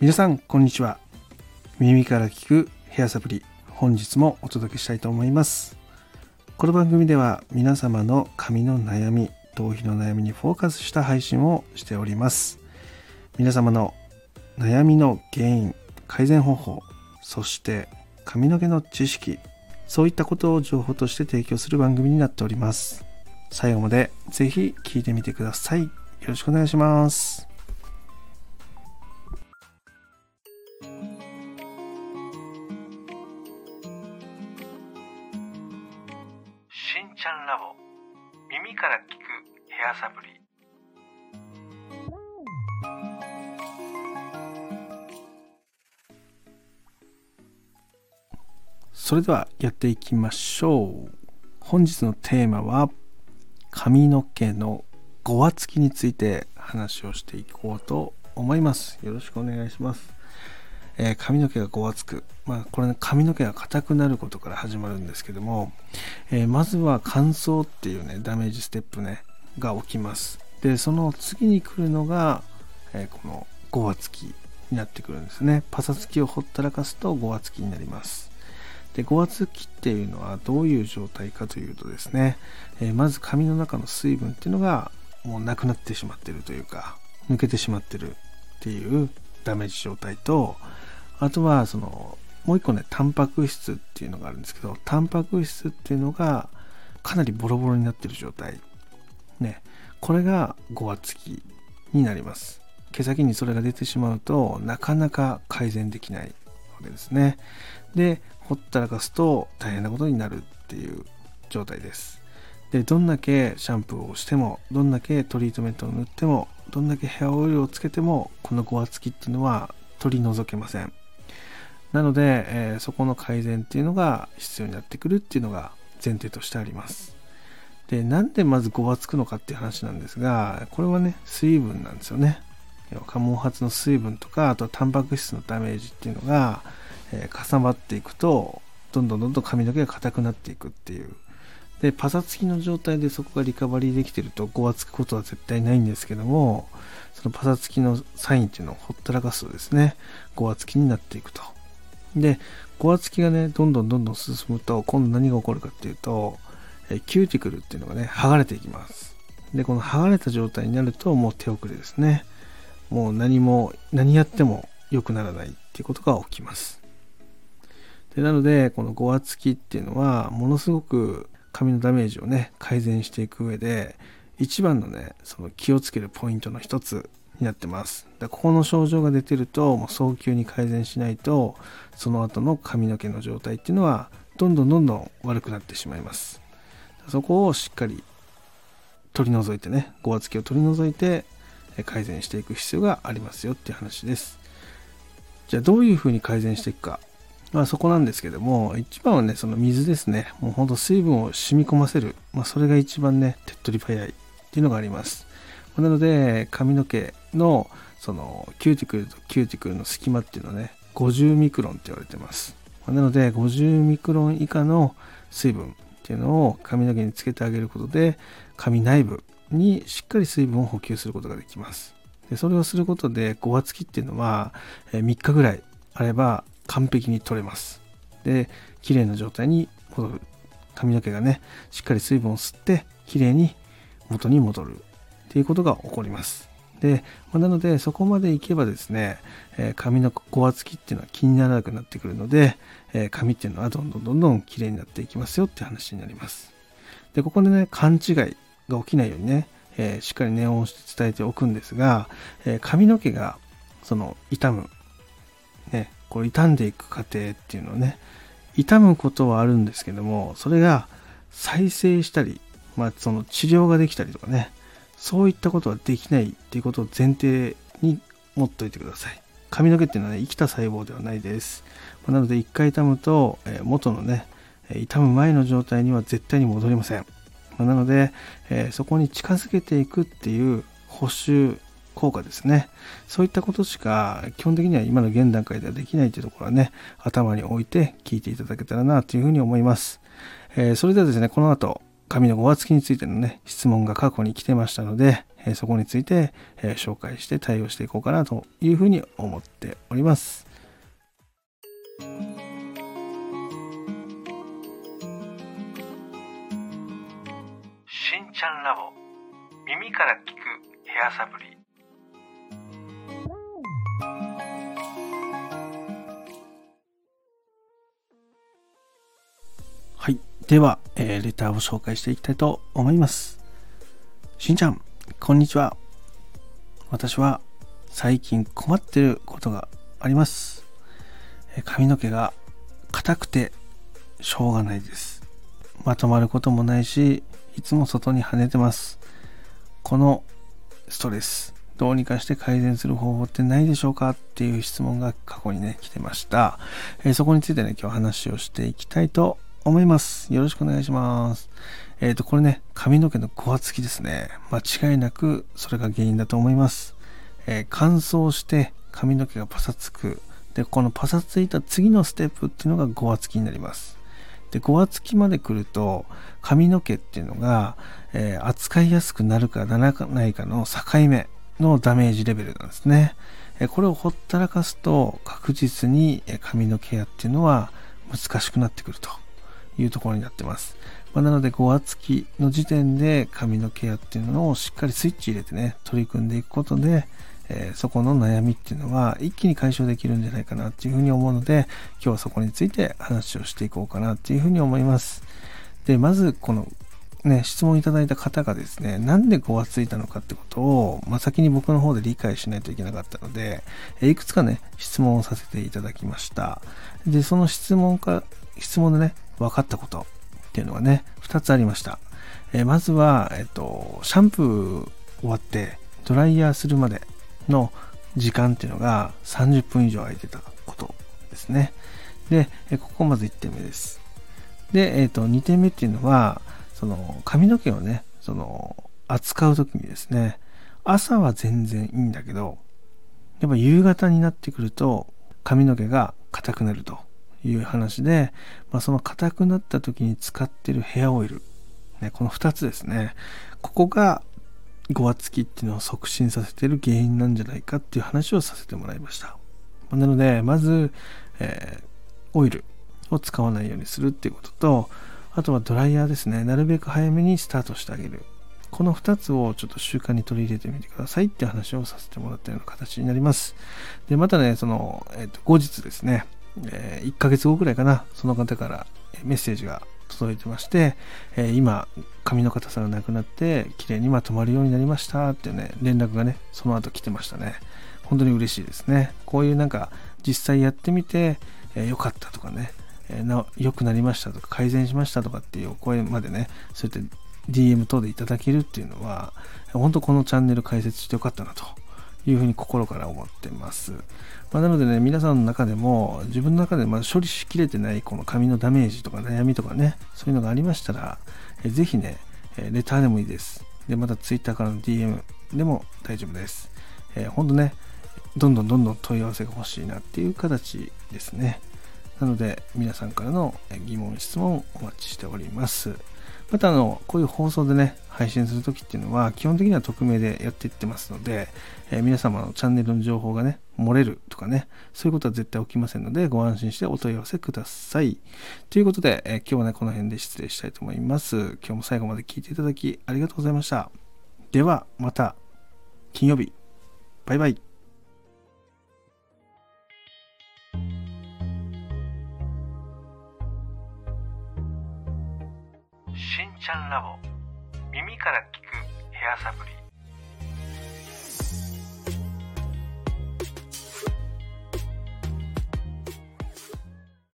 皆さんこんにちは。耳から聞くヘアサプリ。本日もお届けしたいと思います。この番組では皆様の髪の悩み頭皮の悩みにフォーカスした配信をしております。皆様の悩みの原因改善方法そして髪の毛の知識そういったことを情報として提供する番組になっております。最後までぜひ聞いてみてください。よろしくお願いします。しんちゃんラボ。耳から聞くヘアサプリ。それではやっていきましょう。本日のテーマは髪の毛のごわつきについて話をしていこうと思います。よろしくお願いします。えー、髪の毛がごわつく、まあ、これね髪の毛が硬くなることから始まるんですけども、えー、まずは乾燥っていうねダメージステップねが起きます。でその次に来るのが、えー、このごわつきになってくるんですね。パサつきをほったらかすとごわつきになります。でごわつきっていうのはどういう状態かというとですね、えまず髪の中の水分っていうのがもうなくなってしまってるというか抜けてしまってるっていうダメージ状態とあとはそのもう一個ねタンパク質っていうのがあるんですけどタンパク質っていうのがかなりボロボロになってる状態。ね。これがごわつきになります。毛先にそれが出てしまうとなかなか改善できないわけですね。でほったらかすと大変なことになるっていう状態です。でどんだけシャンプーをしてもどんだけトリートメントを塗ってもどんだけヘアオイルをつけてもこのごわつきっていうのは取り除けません。なので、えー、そこの改善っていうのが必要になってくるっていうのが前提としてあります。で、なんでまずごわつくのかっていう話なんですが、これはね、水分なんですよね。毛髪の水分とか、あとはタンパク質のダメージっていうのが、えー、重なっていくと、どんどんどんどん髪の毛が硬くなっていくっていう。で、パサつきの状態でそこがリカバリーできてると、ごわつくことは絶対ないんですけども、そのパサつきのサインっていうのをほったらかすとですね、ごわつきになっていくと。で、ごわつきがね、どんどんどんどん進むと、今度何が起こるかっていうと、えキューティクルっていうのがね、剥がれていきます。で、この剥がれた状態になると、もう手遅れですね。もう何も、何やっても良くならないっていうことが起きます。でなので、このごわつきっていうのは、ものすごく髪のダメージをね、改善していく上で、一番のね、その気をつけるポイントの一つになってます。だここの症状が出てると、もう早急に改善しないと、その後の髪の毛の状態っていうのは、どんどんどんどん悪くなってしまいます。そこをしっかり取り除いてね、ごわつきを取り除いて改善していく必要がありますよっていう話です。じゃあどういうふうに改善していくか。まあそこなんですけども、一番はね、その水ですね。もうほんと水分を染み込ませる。まあそれが一番ね、手っ取り早いっていうのがあります。なので、髪の毛のそのキューティクルとキューティクルの隙間っていうのはね、50ミクロンって言われてます。なので、50ミクロン以下の水分っていうのを髪の毛につけてあげることで、髪内部にしっかり水分を補給することができます。でそれをすることで、ごわつきっていうのは、3日ぐらいあれば完璧に取れます。で、綺麗な状態に戻る。髪の毛がね、しっかり水分を吸って、綺麗に元に戻る。っていうことが起こります。で、まなので、そこまでいけばですね、え、髪のごわつきっていうのは気にならなくなってくるので、えー、髪っていうのはどんどんどんどん綺麗になっていきますよって話になります。で、ここでね、勘違いが起きないようにね、えー、しっかり念を押して伝えておくんですが、え髪の毛が、その、傷む、ね、これ傷んでいく過程っていうのをね、傷むことはあるんですけども、それが再生したり、まあ、その治療ができたりとかね、そういったことはできないっていうことを前提に持っといてください。髪の毛っていうのはね、生きた細胞ではないです。まなので、一回痛むと、え元のね、痛む前の状態には絶対に戻りません。まなので、えそこに近づけていくっていう補修効果ですね。そういったことしか基本的には今の現段階ではできないというところはね、頭に置いて聞いていただけたらなというふうに思います。えー、それではですね、この後、紙のごわつきについてのね、質問が過去に来てましたので、えそこについて、え紹介して対応していこうかなというふうに思っております。しんちゃんラボ耳から聞くヘアサプリでは、えー、レターを紹介していきたいと思います。しんちゃん、こんにちは。私は最近困ってることがあります。髪の毛が硬くてしょうがないです。まとまることもないし、いつも外に跳ねてます。このストレス、どうにかして改善する方法ってないでしょうか？っていう質問が過去にね、来てました。えー、そこについてね、今日話をしていきたいと思います。よろしくお願いします。えっ、ー、と、これね、髪の毛のごわつきですね。間違いなくそれが原因だと思います。えー、乾燥して髪の毛がパサつく。で、このパサついた次のステップっていうのがごわつきになります。で、ごわつきまで来ると、髪の毛っていうのが、えー、扱いやすくなるかならないかの境目のダメージレベルなんですね。えこれをほったらかすと確実に髪のケアっていうのは難しくなってくるというところになってます。まあ、なので、5月期の時点で髪のケアっていうのをしっかりスイッチ入れてね、取り組んでいくことで、えー、そこの悩みっていうのは一気に解消できるんじゃないかなっていうふうに思うので、今日はそこについて話をしていこうかなっていうふうに思います。で、まずこのね、質問いただいた方がですね、なんで5月ついたのかってことを、まあ、先に僕の方で理解しないといけなかったので、いくつかね、質問をさせていただきました。で、その質問か、質問でね、分かったことっていうのがね、2つありました。えまずは、えっと、シャンプー終わってドライヤーするまでの時間っていうのが30分以上空いてたことですね。で、えここまず1点目です。で、えっと、2点目っていうのは、その髪の毛をね、その扱う時にですね、朝は全然いいんだけど、やっぱ夕方になってくると髪の毛が硬くなるという話で、まあ、その硬くなった時に使ってるヘアオイル、ね、この2つですね、ここがごわつきっていうのを促進させてる原因なんじゃないかっていう話をさせてもらいました。なので、まず、えー、オイルを使わないようにするっていうことと、あとはドライヤーですね。なるべく早めにスタートしてあげる。この2つをちょっと習慣に取り入れてみてくださいって話をさせてもらったような形になります。で、またね、その、えっ、ー、と、後日ですね、え、1ヶ月後くらいかな、その方からメッセージが届いてまして、え、今、髪の硬さがなくなって、綺麗にまとまるようになりましたってね、連絡がね、その後来てましたね。本当に嬉しいですね。こういうなんか、実際やってみて、えー、よかったとかね、えー、良くなりましたとか改善しましたとかっていうお声までねそうやって DM 等でいただけるっていうのは本当このチャンネル解説してよかったなというふうに心から思ってます、まあ、なのでね皆さんの中でも自分の中でま処理しきれてないこの髪のダメージとか悩みとかねそういうのがありましたらえぜひねえレターでもいいです。でまた Twitter からの DM でも大丈夫です、えー、ほんとねどんどんどんどん問い合わせが欲しいなっていう形ですね。なので、皆さんからの疑問、質問お待ちしております。また、あの、こういう放送でね、配信するときっていうのは、基本的には匿名でやっていってますので、えー、皆様のチャンネルの情報がね、漏れるとかね、そういうことは絶対起きませんので、ご安心してお問い合わせください。ということで、えー、今日はね、この辺で失礼したいと思います。今日も最後まで聞いていただきありがとうございました。では、また、金曜日。バイバイ。しんちゃんラボ。耳から聞くヘアサプリ。